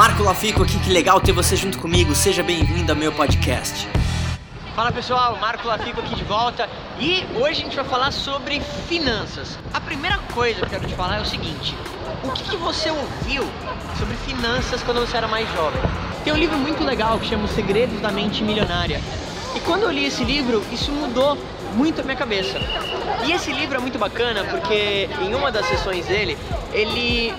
Marco Lafico aqui, que legal ter você junto comigo. Seja bem-vindo ao meu podcast. Fala pessoal, Marco Lafico aqui de volta e hoje a gente vai falar sobre finanças. A primeira coisa que eu quero te falar é o seguinte: o que, que você ouviu sobre finanças quando você era mais jovem? Tem um livro muito legal que chama Os Segredos da Mente Milionária. E quando eu li esse livro, isso mudou muito a minha cabeça. E esse livro é muito bacana porque em uma das sessões dele, ele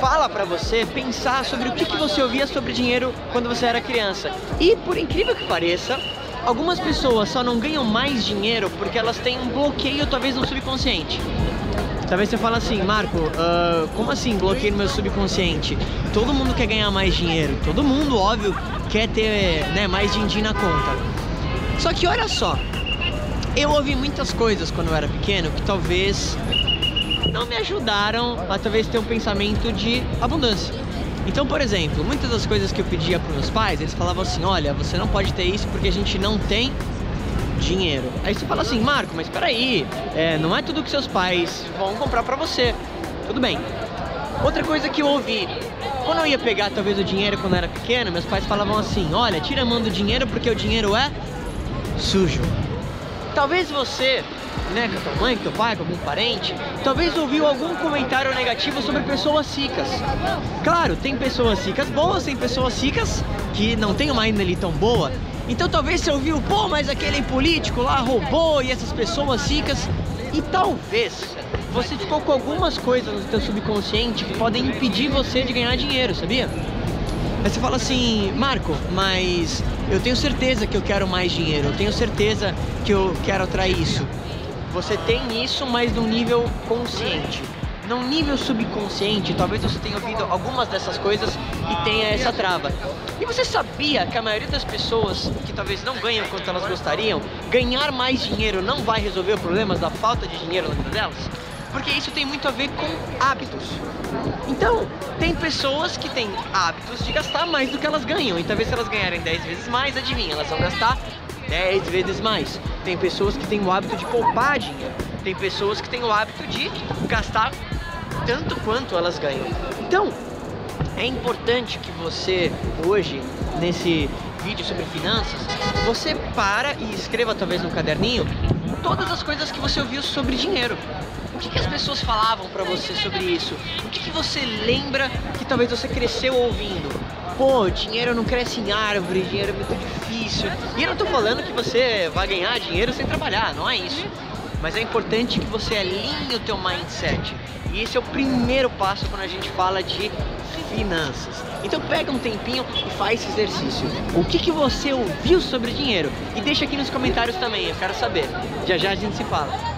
fala para você pensar sobre o que, que você ouvia sobre dinheiro quando você era criança. E por incrível que pareça, algumas pessoas só não ganham mais dinheiro porque elas têm um bloqueio talvez no subconsciente. Talvez você fale assim, Marco, uh, como assim bloqueio no meu subconsciente? Todo mundo quer ganhar mais dinheiro, todo mundo, óbvio, quer ter né, mais din-din na conta. Só que olha só, eu ouvi muitas coisas quando eu era pequeno que talvez não me ajudaram a talvez ter um pensamento de abundância. Então, por exemplo, muitas das coisas que eu pedia para meus pais, eles falavam assim: olha, você não pode ter isso porque a gente não tem dinheiro. Aí você fala assim, Marco, mas peraí, é, não é tudo que seus pais vão comprar para você. Tudo bem. Outra coisa que eu ouvi, quando eu ia pegar talvez o dinheiro quando eu era pequeno, meus pais falavam assim: olha, tira a mão do dinheiro porque o dinheiro é sujo. Talvez você né, com a tua mãe, com teu pai, com algum parente, talvez ouviu algum comentário negativo sobre pessoas ricas. Claro, tem pessoas ricas boas, tem pessoas ricas que não tem uma índole tão boa. Então talvez você ouviu, pô, mas aquele político lá roubou e essas pessoas ricas. E talvez você ficou com algumas coisas no seu subconsciente que podem impedir você de ganhar dinheiro, sabia? Aí você fala assim, Marco, mas eu tenho certeza que eu quero mais dinheiro, eu tenho certeza que eu quero atrair isso. Você tem isso, mas num nível consciente. Num nível subconsciente, talvez você tenha ouvido algumas dessas coisas e tenha essa trava. E você sabia que a maioria das pessoas que talvez não ganham quanto elas gostariam, ganhar mais dinheiro não vai resolver os problemas da falta de dinheiro na vida delas? Porque isso tem muito a ver com hábitos. Então, tem pessoas que têm hábitos de gastar mais do que elas ganham. E talvez se elas ganharem 10 vezes mais, adivinha, elas vão gastar 10 vezes mais. Tem pessoas que têm o hábito de poupar dinheiro. Tem pessoas que têm o hábito de gastar tanto quanto elas ganham. Então, é importante que você hoje, nesse vídeo sobre finanças, você para e escreva talvez no caderninho todas as coisas que você ouviu sobre dinheiro. O que, que as pessoas falavam para você sobre isso? O que, que você lembra que talvez você cresceu ouvindo? Pô, dinheiro não cresce em árvore, dinheiro é muito difícil. E eu não tô falando que você vai ganhar dinheiro sem trabalhar, não é isso. Mas é importante que você alinhe o teu mindset. E esse é o primeiro passo quando a gente fala de finanças. Então pega um tempinho e faz esse exercício. O que, que você ouviu sobre dinheiro? E deixa aqui nos comentários também, eu quero saber. Já já a gente se fala.